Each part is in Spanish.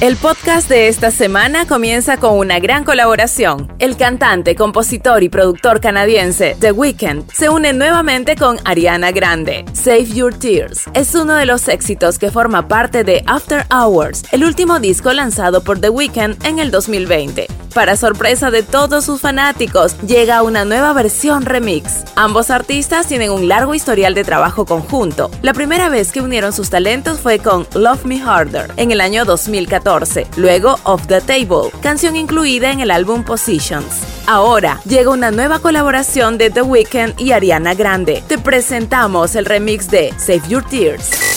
El podcast de esta semana comienza con una gran colaboración. El cantante, compositor y productor canadiense The Weeknd se une nuevamente con Ariana Grande. Save Your Tears es uno de los éxitos que forma parte de After Hours, el último disco lanzado por The Weeknd en el 2020. Para sorpresa de todos sus fanáticos, llega una nueva versión remix. Ambos artistas tienen un largo historial de trabajo conjunto. La primera vez que unieron sus talentos fue con Love Me Harder en el año 2014, luego Off the Table, canción incluida en el álbum Positions. Ahora llega una nueva colaboración de The Weeknd y Ariana Grande. Te presentamos el remix de Save Your Tears.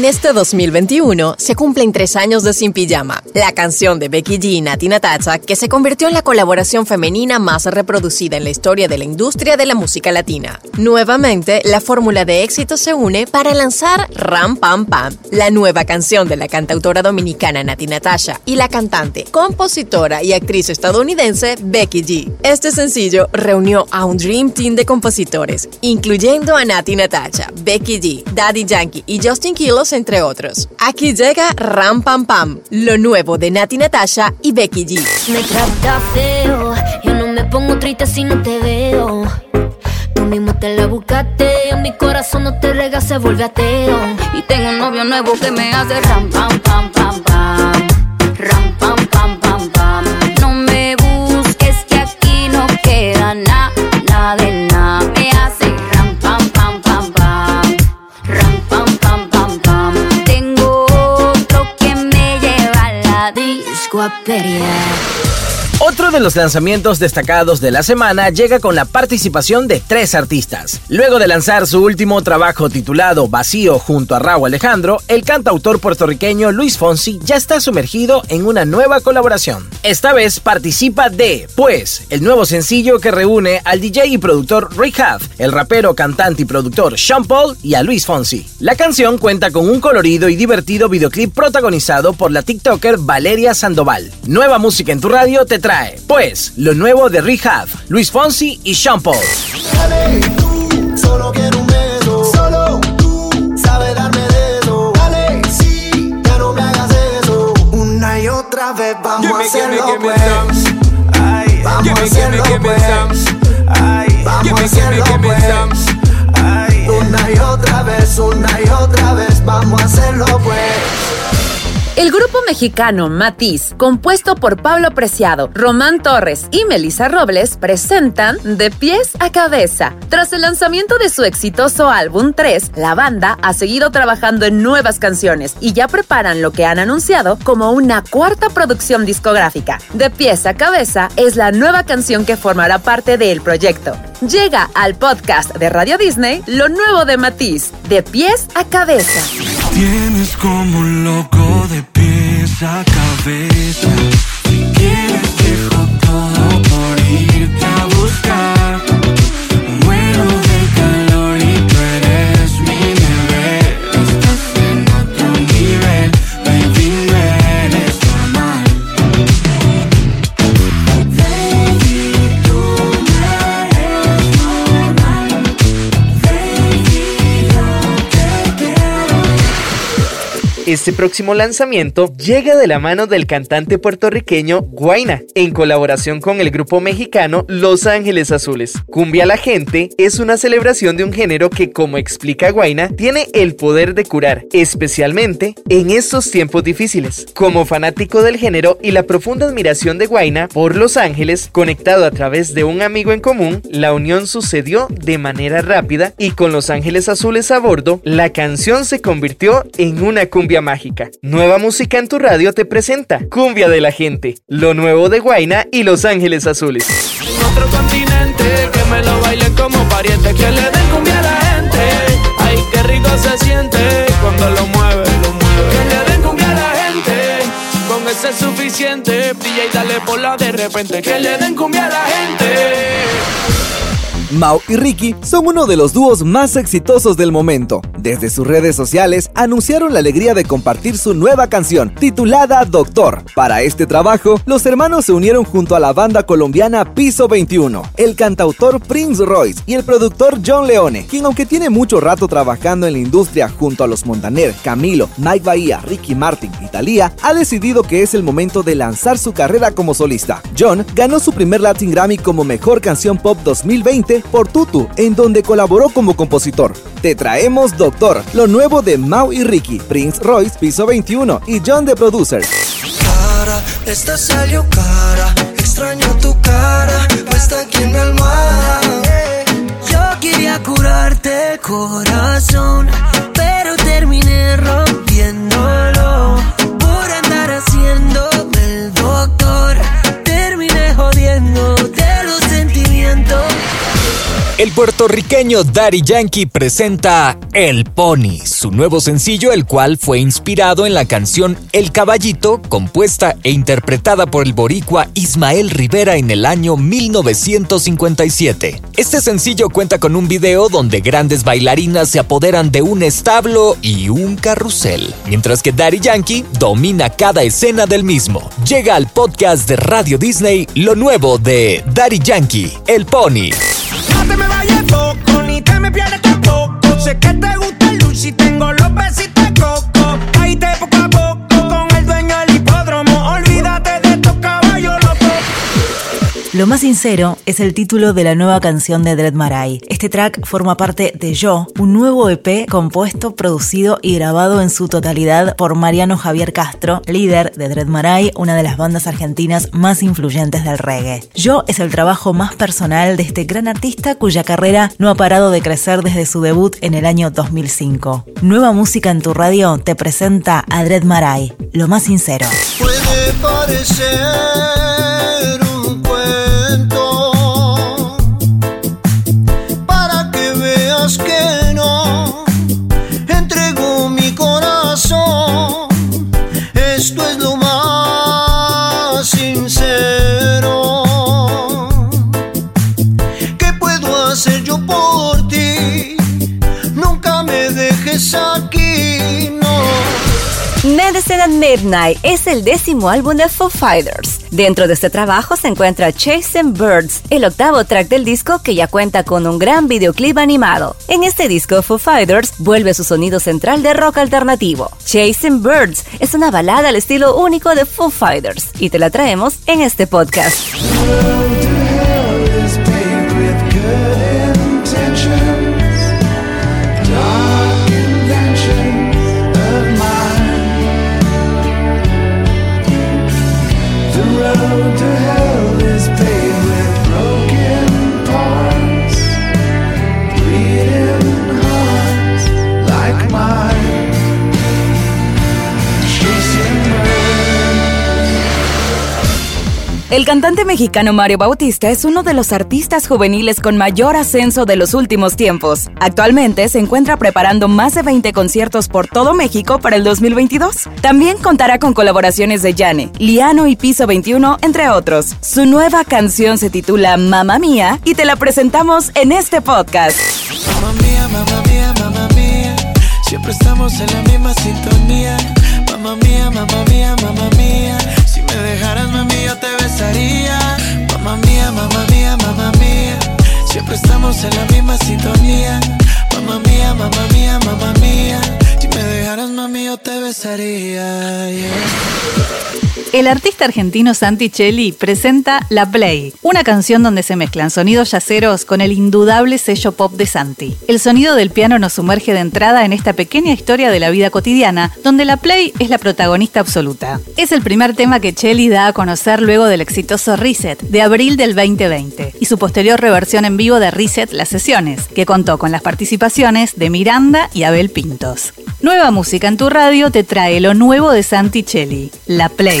En este 2021 se cumplen tres años de Sin Pijama, la canción de Becky G y Nati Natacha que se convirtió en la colaboración femenina más reproducida en la historia de la industria de la música latina. Nuevamente, la fórmula de éxito se une para lanzar Ram Pam Pam, la nueva canción de la cantautora dominicana Nati Natasha y la cantante, compositora y actriz estadounidense Becky G. Este sencillo reunió a un Dream Team de compositores, incluyendo a Nati Natasha, Becky G, Daddy Yankee y Justin Kilo entre otros. Aquí llega Ram Pam Pam, lo nuevo de Nati Natasha y Becky G. Me trata feo, yo no me pongo triste si no te veo. Tú mismo te la buscaste, mi corazón no te rega, se vuelve ateo. Y tengo un novio nuevo que me hace ram pam pam pam pam. Ram disco a pelear. Otro de los lanzamientos destacados de la semana llega con la participación de tres artistas. Luego de lanzar su último trabajo titulado Vacío junto a Raúl Alejandro, el cantautor puertorriqueño Luis Fonsi ya está sumergido en una nueva colaboración. Esta vez participa de Pues, el nuevo sencillo que reúne al DJ y productor Rick Huff, el rapero, cantante y productor Sean Paul y a Luis Fonsi. La canción cuenta con un colorido y divertido videoclip protagonizado por la TikToker Valeria Sandoval. Nueva música en tu radio te trae pues, lo nuevo de Rehab, Luis Fonsi y Sean Paul. Dale, tú, solo quiero un beso. Solo tú sabes darme de eso. Dale, sí, ya no me hagas eso. Una y otra vez vamos a hacerlo, pues. Ay, vamos a hacerlo, pues. Mexicano Matiz, compuesto por Pablo Preciado, Román Torres y Melissa Robles, presentan De pies a cabeza. Tras el lanzamiento de su exitoso álbum 3, la banda ha seguido trabajando en nuevas canciones y ya preparan lo que han anunciado como una cuarta producción discográfica. De pies a cabeza es la nueva canción que formará parte del proyecto. Llega al podcast de Radio Disney lo nuevo de Matiz, De pies a cabeza. Tienes como un loco de pies Este próximo lanzamiento llega de la mano del cantante puertorriqueño Guaina, en colaboración con el grupo mexicano Los Ángeles Azules. Cumbia la gente es una celebración de un género que, como explica Guaina, tiene el poder de curar, especialmente en estos tiempos difíciles. Como fanático del género y la profunda admiración de Guaina por Los Ángeles, conectado a través de un amigo en común, la unión sucedió de manera rápida y con Los Ángeles Azules a bordo, la canción se convirtió en una cumbia mágica. Nueva música en tu radio te presenta Cumbia de la gente, lo nuevo de Guaina y Los Ángeles Azules. En otro continente, que me lo bailen como pariente, que le den cumbia a la gente. Ay, qué rico se siente cuando lo mueve, lo mueve. Que le den cumbia a la gente, con ese es suficiente. Brilla y dale por la de repente, que le den cumbia a la gente. Mau y Ricky son uno de los dúos más exitosos del momento. Desde sus redes sociales anunciaron la alegría de compartir su nueva canción, titulada Doctor. Para este trabajo, los hermanos se unieron junto a la banda colombiana Piso 21, el cantautor Prince Royce y el productor John Leone, quien aunque tiene mucho rato trabajando en la industria junto a los Montaner, Camilo, Mike Bahía, Ricky Martin y Thalía, ha decidido que es el momento de lanzar su carrera como solista. John ganó su primer Latin Grammy como Mejor Canción Pop 2020 por Tutu, en donde colaboró como compositor. Te traemos Doctor, lo nuevo de Mau y Ricky, Prince Royce, Piso 21 y John the Producer. Cara, esta salió cara, extraño tu cara, puesta aquí en mi almohada. Yo quería curarte corazón, pero terminé rompiéndolo por andar haciendo el doctor. Terminé jodiendo de los sentimientos. El puertorriqueño Daddy Yankee presenta El Pony, su nuevo sencillo, el cual fue inspirado en la canción El Caballito, compuesta e interpretada por el boricua Ismael Rivera en el año 1957. Este sencillo cuenta con un video donde grandes bailarinas se apoderan de un establo y un carrusel, mientras que Daddy Yankee domina cada escena del mismo. Llega al podcast de Radio Disney lo nuevo de Daddy Yankee, El Pony. No te me vayas poco, ni te me pierdas tampoco. Sé que te gusta el luchi y tengo los besitos coco. Lo más sincero es el título de la nueva canción de Dread Marai. Este track forma parte de Yo, un nuevo EP compuesto, producido y grabado en su totalidad por Mariano Javier Castro, líder de Dread Marai, una de las bandas argentinas más influyentes del reggae. Yo es el trabajo más personal de este gran artista cuya carrera no ha parado de crecer desde su debut en el año 2005. Nueva música en tu radio te presenta a Dread Marai, lo más sincero. Midnight es el décimo álbum de Foo Fighters. Dentro de este trabajo se encuentra Chasing Birds, el octavo track del disco que ya cuenta con un gran videoclip animado. En este disco, Foo Fighters vuelve su sonido central de rock alternativo. Chasing Birds es una balada al estilo único de Foo Fighters y te la traemos en este podcast. El cantante mexicano Mario Bautista es uno de los artistas juveniles con mayor ascenso de los últimos tiempos. Actualmente se encuentra preparando más de 20 conciertos por todo México para el 2022. También contará con colaboraciones de Yane, Liano y Piso 21, entre otros. Su nueva canción se titula Mamma Mía y te la presentamos en este podcast. Mamma mía, mamma mía, mamma mía. Siempre estamos en la misma sintonía. Mamma mía, mamma mía, mamma mía. Estamos en la misma sintonía. Mamma mía, mamma mía, mamma mía. Me. El artista argentino Santi Celli presenta La Play, una canción donde se mezclan sonidos yaceros con el indudable sello pop de Santi. El sonido del piano nos sumerge de entrada en esta pequeña historia de la vida cotidiana, donde la Play es la protagonista absoluta. Es el primer tema que Celli da a conocer luego del exitoso Reset de abril del 2020 y su posterior reversión en vivo de Reset Las Sesiones, que contó con las participaciones de Miranda y Abel Pintos. Nueva música en tu radio te trae lo nuevo de Santicelli, La Play.